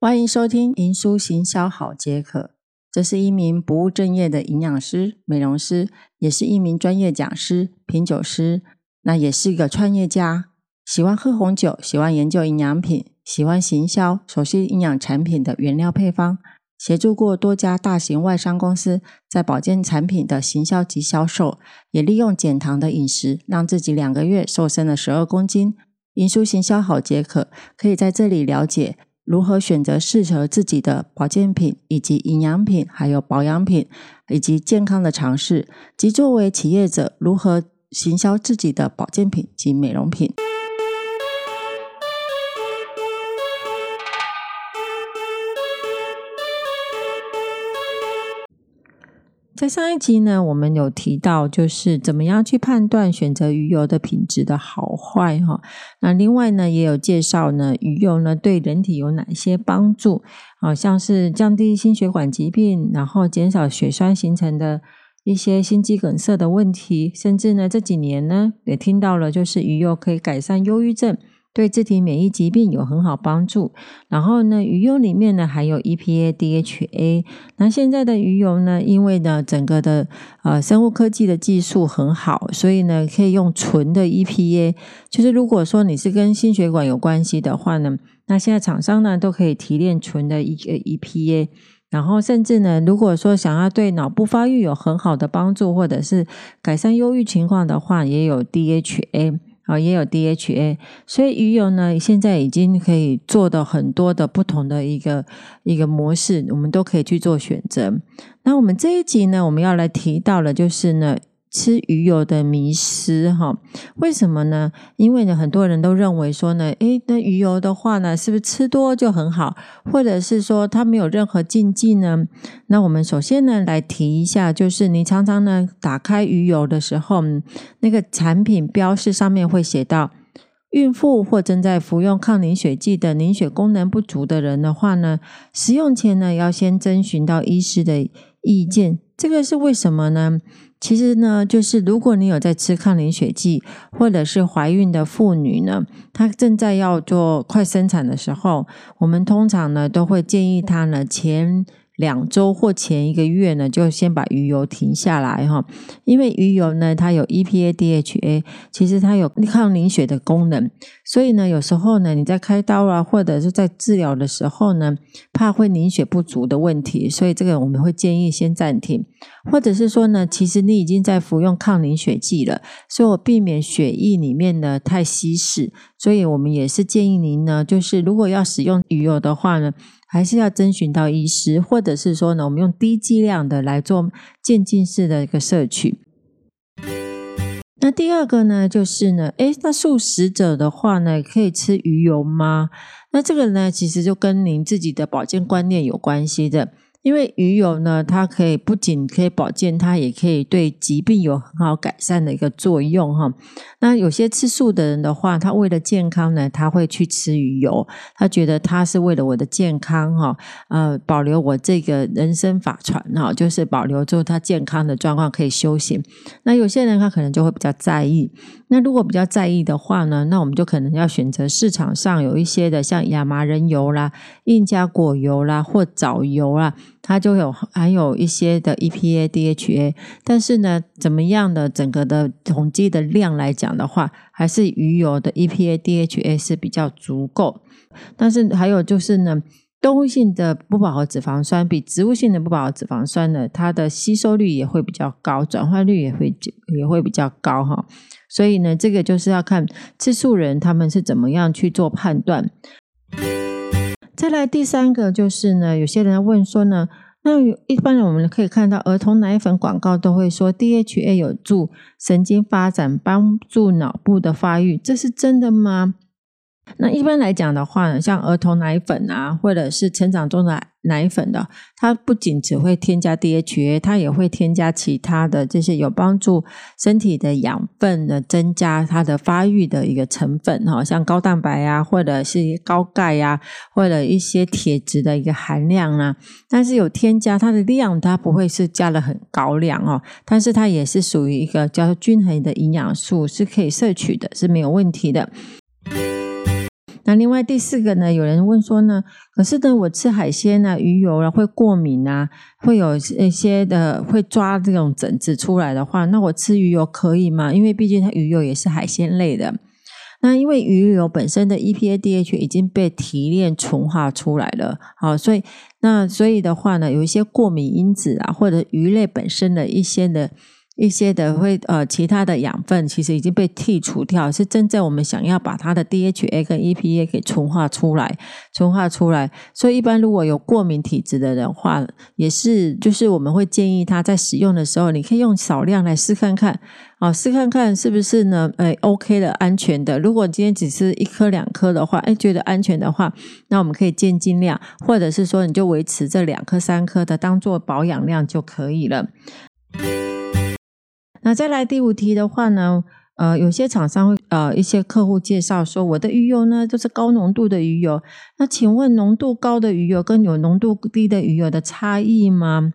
欢迎收听《营书行销好解渴》，这是一名不务正业的营养师、美容师，也是一名专业讲师、品酒师，那也是一个创业家。喜欢喝红酒，喜欢研究营养品，喜欢行销，熟悉营养产品的原料配方，协助过多家大型外商公司在保健产品的行销及销售，也利用减糖的饮食，让自己两个月瘦身了十二公斤。营书行销好解渴，可以在这里了解如何选择适合自己的保健品，以及营养品，还有保养品，以及健康的尝试，及作为企业者如何行销自己的保健品及美容品。在上一集呢，我们有提到，就是怎么样去判断选择鱼油的品质的好坏哈。那另外呢，也有介绍呢，鱼油呢对人体有哪些帮助啊？像是降低心血管疾病，然后减少血栓形成的一些心肌梗塞的问题，甚至呢这几年呢也听到了，就是鱼油可以改善忧郁症。对自体免疫疾病有很好帮助。然后呢，鱼油里面呢还有 EPA、DHA。那现在的鱼油呢，因为呢整个的呃生物科技的技术很好，所以呢可以用纯的 EPA。就是如果说你是跟心血管有关系的话呢，那现在厂商呢都可以提炼纯的一个 EPA。然后甚至呢，如果说想要对脑部发育有很好的帮助，或者是改善忧郁情况的话，也有 DHA。啊，也有 DHA，所以鱼油呢，现在已经可以做的很多的不同的一个一个模式，我们都可以去做选择。那我们这一集呢，我们要来提到的，就是呢。吃鱼油的迷失哈？为什么呢？因为呢，很多人都认为说呢，诶，那鱼油的话呢，是不是吃多就很好？或者是说它没有任何禁忌呢？那我们首先呢，来提一下，就是你常常呢打开鱼油的时候，那个产品标示上面会写到，孕妇或正在服用抗凝血剂的凝血功能不足的人的话呢，使用前呢要先征询到医师的意见。这个是为什么呢？其实呢，就是如果你有在吃抗凝血剂，或者是怀孕的妇女呢，她正在要做快生产的时候，我们通常呢都会建议她呢前。两周或前一个月呢，就先把鱼油停下来哈，因为鱼油呢，它有 EPA、DHA，其实它有抗凝血的功能，所以呢，有时候呢，你在开刀啊，或者是在治疗的时候呢，怕会凝血不足的问题，所以这个我们会建议先暂停，或者是说呢，其实你已经在服用抗凝血剂了，所以我避免血液里面呢太稀释，所以我们也是建议您呢，就是如果要使用鱼油的话呢。还是要征询到医师，或者是说呢，我们用低剂量的来做渐进式的一个摄取。那第二个呢，就是呢，诶，那素食者的话呢，可以吃鱼油吗？那这个呢，其实就跟您自己的保健观念有关系的。因为鱼油呢，它可以不仅可以保健，它也可以对疾病有很好改善的一个作用哈。那有些吃素的人的话，他为了健康呢，他会去吃鱼油，他觉得他是为了我的健康哈，呃，保留我这个人生法传哈，就是保留住他健康的状况可以修行。那有些人他可能就会比较在意。那如果比较在意的话呢，那我们就可能要选择市场上有一些的，像亚麻仁油啦、印加果油啦或藻油啦。它就有含有一些的 EPA、DHA，但是呢，怎么样的整个的统计的量来讲的话，还是鱼油的 EPA、DHA 是比较足够。但是还有就是呢，动物性的不饱和脂肪酸比植物性的不饱和脂肪酸呢，它的吸收率也会比较高，转换率也会也会比较高哈。所以呢，这个就是要看吃素人他们是怎么样去做判断。再来第三个就是呢，有些人问说呢，那一般我们可以看到儿童奶粉广告都会说 DHA 有助神经发展，帮助脑部的发育，这是真的吗？那一般来讲的话呢，像儿童奶粉啊，或者是成长中的奶粉的，它不仅只会添加 DHA，它也会添加其他的这些有帮助身体的养分的增加它的发育的一个成分哈，像高蛋白啊，或者是高钙呀，或者一些铁质的一个含量啊。但是有添加它的量，它不会是加了很高量哦，但是它也是属于一个叫均衡的营养素，是可以摄取的，是没有问题的。那另外第四个呢，有人问说呢，可是呢，我吃海鲜呢，鱼油啊会过敏啊，会有一些的会抓这种疹子出来的话，那我吃鱼油可以吗？因为毕竟它鱼油也是海鲜类的。那因为鱼油本身的 EPA、DHA 已经被提炼纯化出来了，好，所以那所以的话呢，有一些过敏因子啊，或者鱼类本身的一些的。一些的会呃其他的养分其实已经被剔除掉，是真正我们想要把它的 DHA 跟 EPA 给纯化出来，纯化出来。所以一般如果有过敏体质的人话，也是就是我们会建议他在使用的时候，你可以用少量来试看看，啊试看看是不是呢？哎，OK 的，安全的。如果今天只是一颗两颗的话，哎觉得安全的话，那我们可以渐进量，或者是说你就维持这两颗三颗的当做保养量就可以了。那再来第五题的话呢，呃，有些厂商会呃一些客户介绍说，我的鱼油呢就是高浓度的鱼油。那请问浓度高的鱼油跟有浓度低的鱼油的差异吗？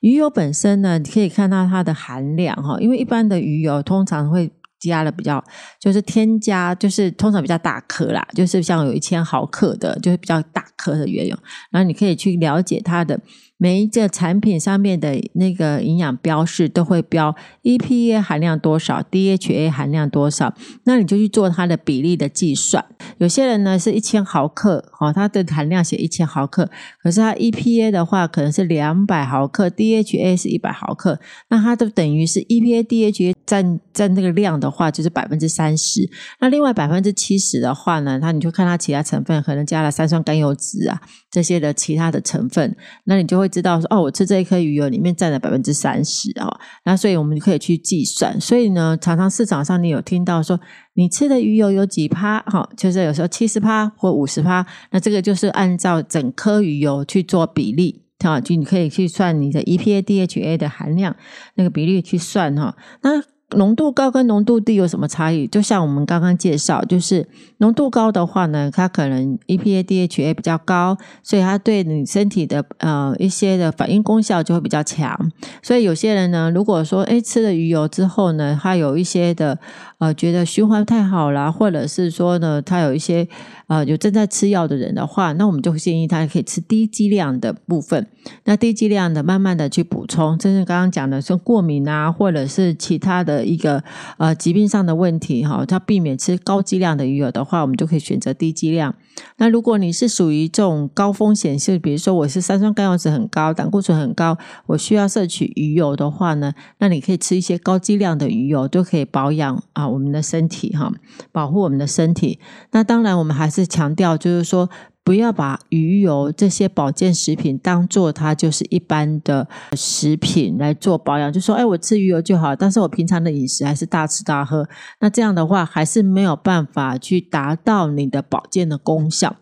鱼油本身呢，你可以看到它的含量哈，因为一般的鱼油通常会加了比较，就是添加，就是通常比较大颗啦，就是像有一千毫克的，就是比较大颗的鱼油。然后你可以去了解它的。每一个产品上面的那个营养标示都会标 EPA 含量多少，DHA 含量多少，那你就去做它的比例的计算。有些人呢是一千毫克，哦，它的含量写一千毫克，可是它 EPA 的话可能是两百毫克，DHA 是一百毫克，那它都等于是 EPA、DHA 占占那个量的话就是百分之三十，那另外百分之七十的话呢，那你就看它其他成分，可能加了三酸甘油脂啊这些的其他的成分，那你就会。知道说哦，我吃这一颗鱼油里面占了百分之三十啊，那所以我们可以去计算。所以呢，常常市场上你有听到说，你吃的鱼油有几趴？哈，就是有时候七十趴或五十趴，那这个就是按照整颗鱼油去做比例，啊，就你可以去算你的 EPA、DHA 的含量那个比例去算哈。那浓度高跟浓度低有什么差异？就像我们刚刚介绍，就是浓度高的话呢，它可能 EPA、DHA 比较高，所以它对你身体的呃一些的反应功效就会比较强。所以有些人呢，如果说诶吃了鱼油之后呢，它有一些的呃觉得循环太好了，或者是说呢，他有一些呃有正在吃药的人的话，那我们就建议他可以吃低剂量的部分。那低剂量的慢慢的去补充，真正刚刚讲的说过敏啊，或者是其他的。一个呃疾病上的问题哈，他避免吃高剂量的鱼油的话，我们就可以选择低剂量。那如果你是属于这种高风险性，比如说我是三酸甘油酯很高，胆固醇很高，我需要摄取鱼油的话呢，那你可以吃一些高剂量的鱼油，都可以保养啊我们的身体哈，保护我们的身体。那当然，我们还是强调就是说。不要把鱼油这些保健食品当做它就是一般的食品来做保养，就说哎，我吃鱼油就好，但是我平常的饮食还是大吃大喝，那这样的话还是没有办法去达到你的保健的功效。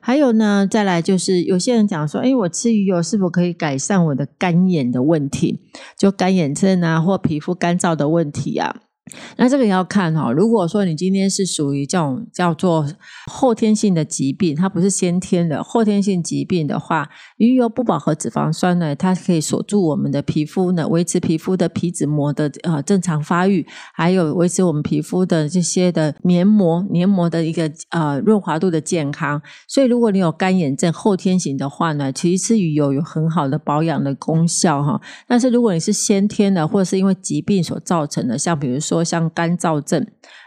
还有呢，再来就是有些人讲说，哎，我吃鱼油是否可以改善我的干眼的问题，就干眼症啊，或皮肤干燥的问题啊？那这个要看哈，如果说你今天是属于这种叫做后天性的疾病，它不是先天的后天性疾病的话，鱼油不饱和脂肪酸呢，它可以锁住我们的皮肤呢，维持皮肤的皮脂膜的呃正常发育，还有维持我们皮肤的这些的黏膜黏膜的一个呃润滑度的健康。所以如果你有干眼症后天型的话呢，其实吃鱼油有很好的保养的功效哈。但是如果你是先天的，或者是因为疾病所造成的，像比如说。说像干燥症。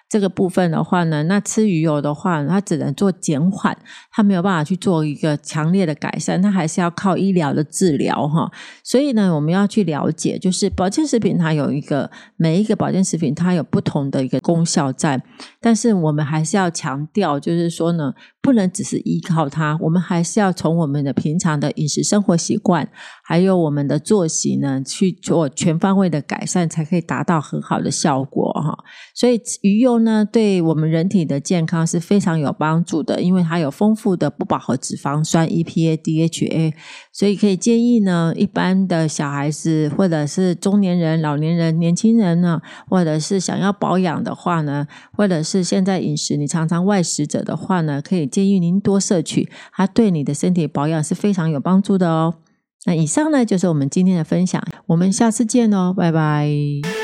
这个部分的话呢，那吃鱼油的话，它只能做减缓，它没有办法去做一个强烈的改善，它还是要靠医疗的治疗哈。所以呢，我们要去了解，就是保健食品它有一个每一个保健食品它有不同的一个功效在，但是我们还是要强调，就是说呢，不能只是依靠它，我们还是要从我们的平常的饮食生活习惯，还有我们的作息呢，去做全方位的改善，才可以达到很好的效果哈。所以鱼油。呢，对我们人体的健康是非常有帮助的，因为它有丰富的不饱和脂肪酸 EPA、DHA，所以可以建议呢，一般的小孩子或者是中年人、老年人、年轻人呢，或者是想要保养的话呢，或者是现在饮食你常常外食者的话呢，可以建议您多摄取，它对你的身体保养是非常有帮助的哦。那以上呢就是我们今天的分享，我们下次见哦，拜拜。